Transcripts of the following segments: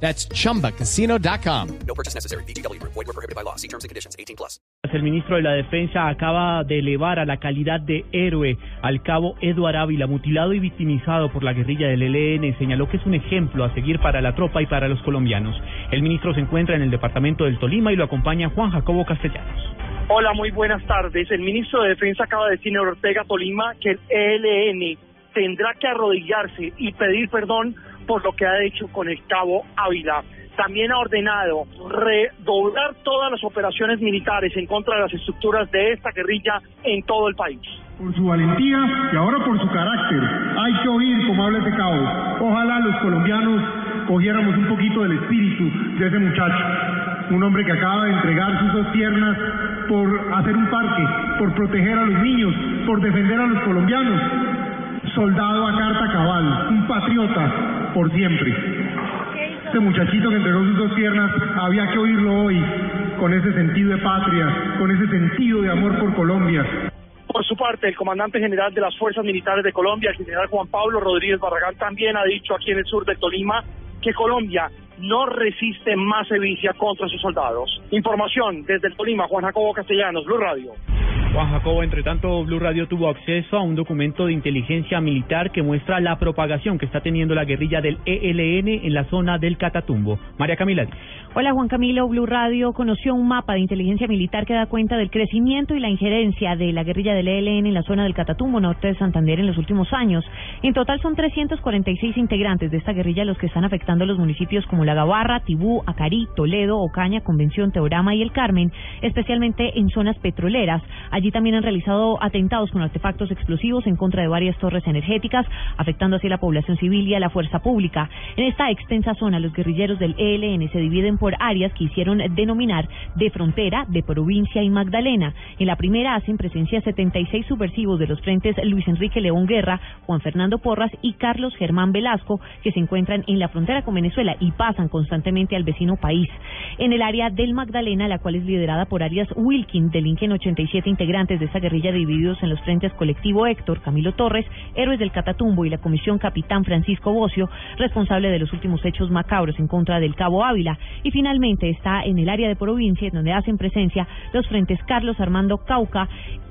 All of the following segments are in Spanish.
That's chumbacasino.com. No purchase necessary. BGW. Void were prohibited by law. See terms and conditions. 18 plus. El ministro de la Defensa acaba de elevar a la calidad de héroe al cabo Eduard Ávila, mutilado y victimizado por la guerrilla del ELN. Señaló que es un ejemplo a seguir para la tropa y para los colombianos. El ministro se encuentra en el departamento del Tolima y lo acompaña Juan Jacobo Castellanos. Hola, muy buenas tardes. El ministro de Defensa acaba de decir en Ortega Tolima que el ELN tendrá que arrodillarse y pedir perdón por lo que ha hecho con el cabo Ávila. También ha ordenado redoblar todas las operaciones militares en contra de las estructuras de esta guerrilla en todo el país. Por su valentía y ahora por su carácter, hay que oír como habla ese cabo. Ojalá los colombianos cogiéramos un poquito del espíritu de ese muchacho. Un hombre que acaba de entregar sus dos piernas por hacer un parque, por proteger a los niños, por defender a los colombianos. Soldado a carta cabal, un patriota por siempre. Este muchachito que entregó sus dos piernas, había que oírlo hoy, con ese sentido de patria, con ese sentido de amor por Colombia. Por su parte, el comandante general de las Fuerzas Militares de Colombia, el general Juan Pablo Rodríguez Barragán, también ha dicho aquí en el sur de Tolima que Colombia no resiste más sevicia contra sus soldados. Información desde el Tolima, Juan Jacobo Castellanos, Blue Radio. Juan Jacobo, entre tanto, Blue Radio tuvo acceso a un documento de inteligencia militar que muestra la propagación que está teniendo la guerrilla del ELN en la zona del Catatumbo. María Camila. Hola Juan Camilo, Blue Radio conoció un mapa de inteligencia militar que da cuenta del crecimiento y la injerencia de la guerrilla del ELN en la zona del Catatumbo, norte de Santander, en los últimos años. En total son 346 integrantes de esta guerrilla los que están afectando a los municipios como La Gabarra, Tibú, Acarí, Toledo, Ocaña, Convención, Teorama y El Carmen, especialmente en zonas petroleras. Allí también han realizado atentados con artefactos explosivos en contra de varias torres energéticas, afectando así a la población civil y a la fuerza pública. En esta extensa zona, los guerrilleros del ELN se dividen por áreas que hicieron denominar de frontera, de provincia y Magdalena. En la primera hacen presencia 76 subversivos de los frentes Luis Enrique León Guerra, Juan Fernando Porras y Carlos Germán Velasco, que se encuentran en la frontera con Venezuela y pasan constantemente al vecino país. En el área del Magdalena, la cual es liderada por Arias Wilkin, delinquen 87 integrantes de esa guerrilla divididos en los frentes Colectivo Héctor, Camilo Torres, Héroes del Catatumbo y la Comisión Capitán Francisco Bocio, responsable de los últimos hechos macabros en contra del Cabo Ávila. Y finalmente está en el área de provincia, donde hacen presencia los frentes Carlos Armando Cauca,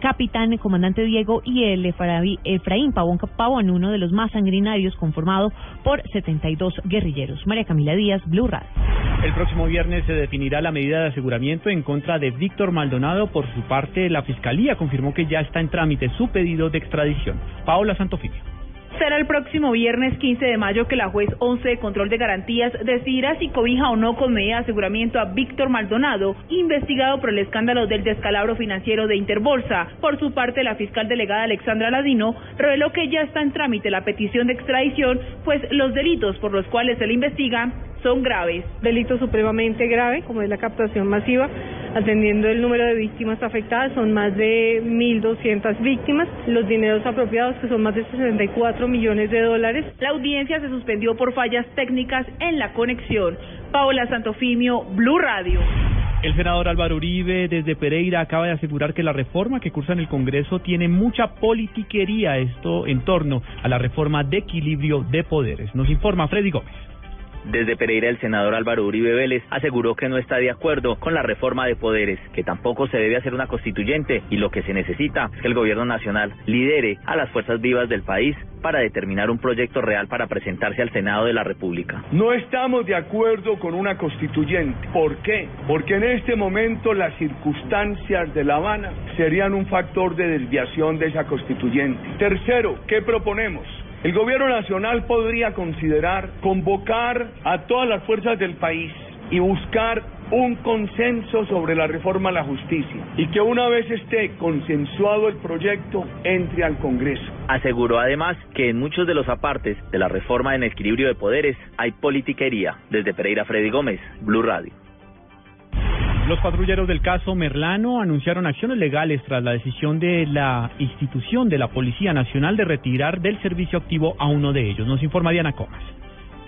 capitán, el comandante Diego y el Efraín Pavón Pavón, uno de los más sanguinarios, conformado por 72 guerrilleros. María Camila Díaz, Blue Radio. El próximo viernes se definirá la medida de aseguramiento en contra de Víctor Maldonado. Por su parte, la Fiscalía confirmó que ya está en trámite su pedido de extradición. Paola Santofimio. Será el próximo viernes 15 de mayo que la juez 11 de control de garantías decidirá si cobija o no con medida de aseguramiento a Víctor Maldonado, investigado por el escándalo del descalabro financiero de Interbolsa. Por su parte, la fiscal delegada Alexandra Ladino reveló que ya está en trámite la petición de extradición, pues los delitos por los cuales se le investiga son graves. Delito supremamente grave, como es la captación masiva, atendiendo el número de víctimas afectadas, son más de 1.200 víctimas, los dineros apropiados, que son más de 64 millones de dólares. La audiencia se suspendió por fallas técnicas en la conexión. Paola Santofimio, Blue Radio. El senador Álvaro Uribe desde Pereira acaba de asegurar que la reforma que cursa en el Congreso tiene mucha politiquería, esto en torno a la reforma de equilibrio de poderes. Nos informa Freddy Gómez. Desde Pereira, el senador Álvaro Uribe Vélez aseguró que no está de acuerdo con la reforma de poderes, que tampoco se debe hacer una constituyente y lo que se necesita es que el gobierno nacional lidere a las fuerzas vivas del país para determinar un proyecto real para presentarse al Senado de la República. No estamos de acuerdo con una constituyente. ¿Por qué? Porque en este momento las circunstancias de La Habana serían un factor de desviación de esa constituyente. Tercero, ¿qué proponemos? El gobierno nacional podría considerar convocar a todas las fuerzas del país y buscar un consenso sobre la reforma a la justicia y que una vez esté consensuado el proyecto entre al Congreso. Aseguró además que en muchos de los apartes de la reforma en equilibrio de poderes hay politiquería. Desde Pereira Freddy Gómez, Blue Radio. Los patrulleros del caso Merlano anunciaron acciones legales tras la decisión de la institución de la Policía Nacional de retirar del servicio activo a uno de ellos. Nos informa Diana Comas.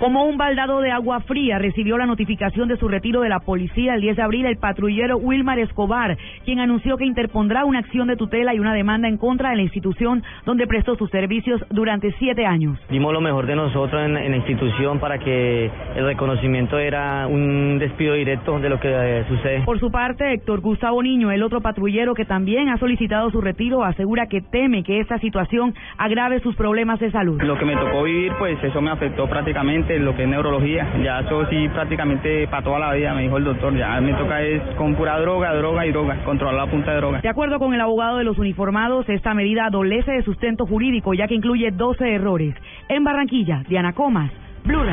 Como un baldado de agua fría recibió la notificación de su retiro de la policía el 10 de abril el patrullero Wilmar Escobar, quien anunció que interpondrá una acción de tutela y una demanda en contra de la institución donde prestó sus servicios durante siete años. Dimos lo mejor de nosotros en, la institución para que el reconocimiento era un despido directo de lo que eh, sucede. Por su parte, Héctor Gustavo Niño, el otro patrullero que también ha solicitado su retiro, asegura que teme que esta situación agrave sus problemas de salud. Lo que me tocó vivir, pues eso me afectó prácticamente lo que es neurología. Ya eso sí prácticamente para toda la vida, me dijo el doctor. Ya me toca es con pura droga, droga y droga, controlar la punta de droga. De acuerdo con el abogado de los uniformados, esta medida adolece de sustento jurídico ya que incluye 12 errores. En Barranquilla, Diana Comas, Blue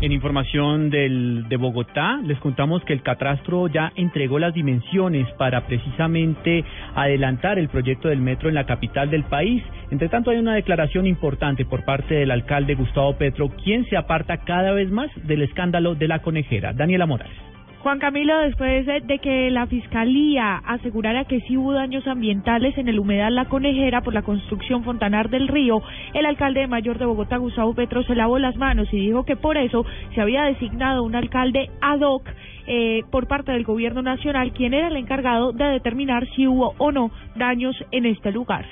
en información del, de Bogotá, les contamos que el Catastro ya entregó las dimensiones para precisamente adelantar el proyecto del metro en la capital del país. Entre tanto, hay una declaración importante por parte del alcalde Gustavo Petro, quien se aparta cada vez más del escándalo de la conejera. Daniela Morales. Juan Camilo, después de que la Fiscalía asegurara que sí hubo daños ambientales en el humedal La Conejera por la construcción Fontanar del Río, el alcalde de Mayor de Bogotá, Gustavo Petro, se lavó las manos y dijo que por eso se había designado un alcalde ad hoc eh, por parte del gobierno nacional, quien era el encargado de determinar si hubo o no daños en este lugar.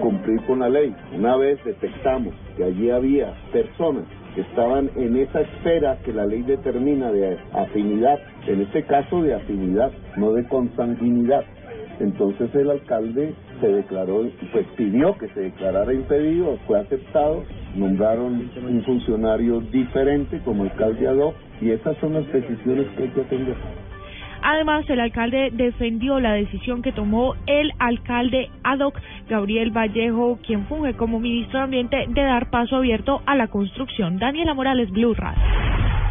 Cumplir con la ley. Una vez detectamos que allí había personas que estaban en esa esfera que la ley determina de afinidad, en este caso de afinidad, no de consanguinidad. Entonces el alcalde se declaró, pues pidió que se declarara impedido, fue aceptado, nombraron un funcionario diferente como alcalde ad hoc y esas son las decisiones que hay que atender. Además, el alcalde defendió la decisión que tomó el alcalde ad hoc, Gabriel Vallejo, quien funge como ministro de Ambiente, de dar paso abierto a la construcción. Daniela Morales, Blue Radio.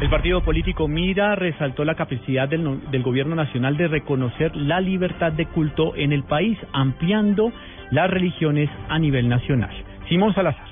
El partido político Mira resaltó la capacidad del, del, gobierno nacional de reconocer la libertad de culto en el país, ampliando las religiones a nivel nacional. Simón Salazar.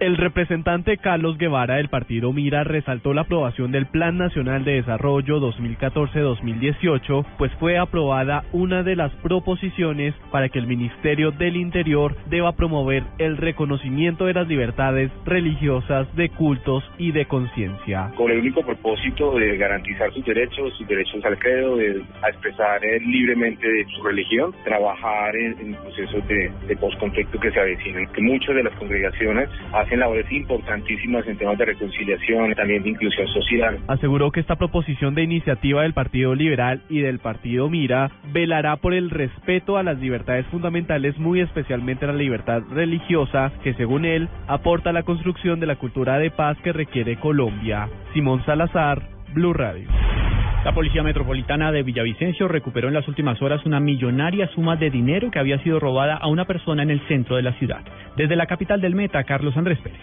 El representante Carlos Guevara del partido Mira resaltó la aprobación del Plan Nacional de Desarrollo 2014-2018, pues fue aprobada una de las proposiciones para que el Ministerio del Interior deba promover el reconocimiento de las libertades religiosas, de cultos y de conciencia. Con el único propósito de garantizar sus derechos, sus derechos al credo, de a expresar eh, libremente su religión, trabajar en, procesos de, de postconflicto que se avecinan, que muchas de las congregaciones hacen labores importantísimas en temas de reconciliación, también de inclusión social. Aseguró que esta proposición de iniciativa del Partido Liberal y del Partido Mira velará por el respeto a las libertades fundamentales, muy especialmente la libertad religiosa, que según él aporta a la construcción de la cultura de paz que requiere Colombia. Simón Salazar, Blue Radio. La Policía Metropolitana de Villavicencio recuperó en las últimas horas una millonaria suma de dinero que había sido robada a una persona en el centro de la ciudad. Desde la capital del Meta, Carlos Andrés Pérez.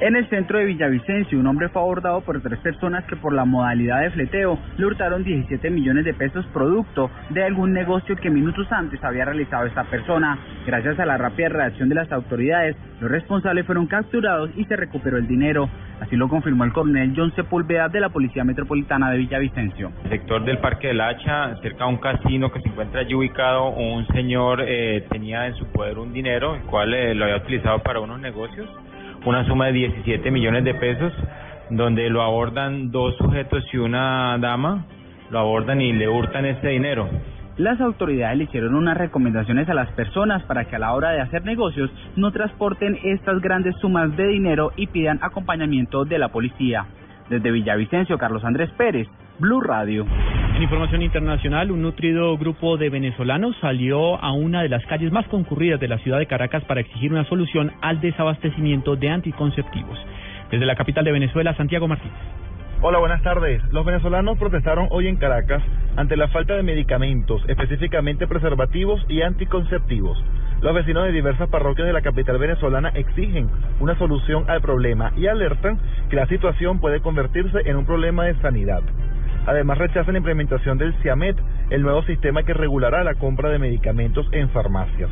En el centro de Villavicencio, un hombre fue abordado por tres personas que por la modalidad de fleteo le hurtaron 17 millones de pesos producto de algún negocio que minutos antes había realizado esta persona. Gracias a la rápida reacción de las autoridades, los responsables fueron capturados y se recuperó el dinero. Así lo confirmó el coronel John Sepúlveda de la Policía Metropolitana de Villavicencio. El sector del Parque del Hacha, cerca de un casino que se encuentra allí ubicado, un señor eh, tenía en su poder un dinero, el cual eh, lo había utilizado para unos negocios una suma de 17 millones de pesos, donde lo abordan dos sujetos y una dama, lo abordan y le hurtan ese dinero. Las autoridades le hicieron unas recomendaciones a las personas para que a la hora de hacer negocios no transporten estas grandes sumas de dinero y pidan acompañamiento de la policía. Desde Villavicencio, Carlos Andrés Pérez, Blue Radio. En información internacional, un nutrido grupo de venezolanos salió a una de las calles más concurridas de la ciudad de Caracas para exigir una solución al desabastecimiento de anticonceptivos. Desde la capital de Venezuela, Santiago Martínez. Hola, buenas tardes. Los venezolanos protestaron hoy en Caracas ante la falta de medicamentos, específicamente preservativos y anticonceptivos. Los vecinos de diversas parroquias de la capital venezolana exigen una solución al problema y alertan que la situación puede convertirse en un problema de sanidad. Además rechazan la implementación del CIAMET, el nuevo sistema que regulará la compra de medicamentos en farmacias.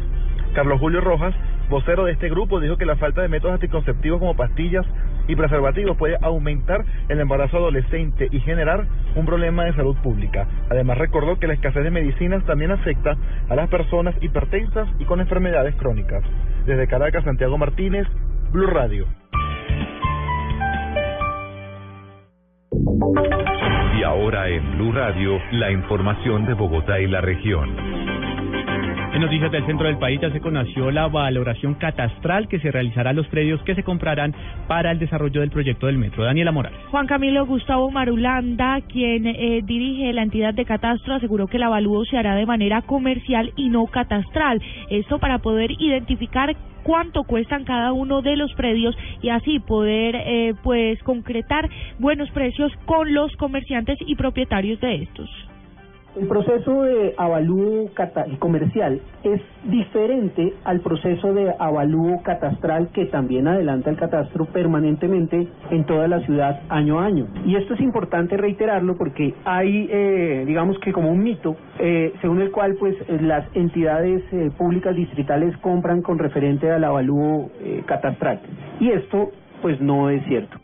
Carlos Julio Rojas, vocero de este grupo, dijo que la falta de métodos anticonceptivos como pastillas y preservativos puede aumentar el embarazo adolescente y generar un problema de salud pública. Además recordó que la escasez de medicinas también afecta a las personas hipertensas y con enfermedades crónicas. Desde Caracas, Santiago Martínez, Blue Radio. Y ahora en Blue Radio, la información de Bogotá y la región. En noticias del centro del país ya se conoció la valoración catastral que se realizará a los predios que se comprarán para el desarrollo del proyecto del metro. Daniela Morales. Juan Camilo Gustavo Marulanda, quien eh, dirige la entidad de catastro, aseguró que el avalúo se hará de manera comercial y no catastral. Esto para poder identificar cuánto cuestan cada uno de los predios y así poder eh, pues concretar buenos precios con los comerciantes y propietarios de estos. El proceso de avalúo comercial es diferente al proceso de avalúo catastral que también adelanta el catastro permanentemente en toda la ciudad año a año. Y esto es importante reiterarlo porque hay, eh, digamos que como un mito, eh, según el cual pues las entidades eh, públicas distritales compran con referente al avalúo catastral. Y esto pues no es cierto.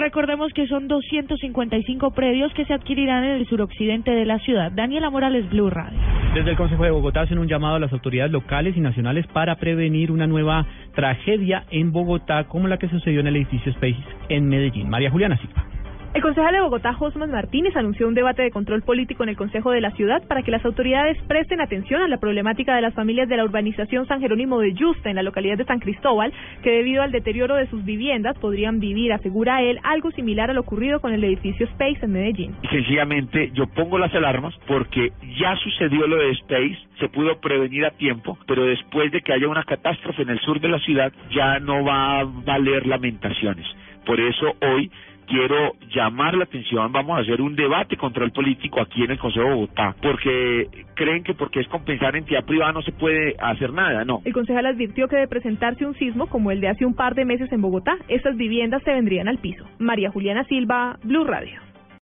Recordemos que son 255 predios que se adquirirán en el suroccidente de la ciudad. Daniela Morales, Blue Radio. Desde el Consejo de Bogotá hacen un llamado a las autoridades locales y nacionales para prevenir una nueva tragedia en Bogotá como la que sucedió en el edificio Space en Medellín. María Juliana Silva. El concejal de Bogotá, Josman Martínez, anunció un debate de control político en el Consejo de la Ciudad para que las autoridades presten atención a la problemática de las familias de la urbanización San Jerónimo de Yusta, en la localidad de San Cristóbal, que debido al deterioro de sus viviendas podrían vivir, asegura él, algo similar a lo ocurrido con el edificio Space en Medellín. Sencillamente, yo pongo las alarmas porque ya sucedió lo de Space, se pudo prevenir a tiempo, pero después de que haya una catástrofe en el sur de la ciudad, ya no va a valer lamentaciones. Por eso hoy quiero llamar la atención, vamos a hacer un debate control político aquí en el Consejo de Bogotá, porque creen que porque es compensar entidad privada no se puede hacer nada, no. El concejal advirtió que de presentarse un sismo como el de hace un par de meses en Bogotá, estas viviendas se vendrían al piso. María Juliana Silva, Blue Radio.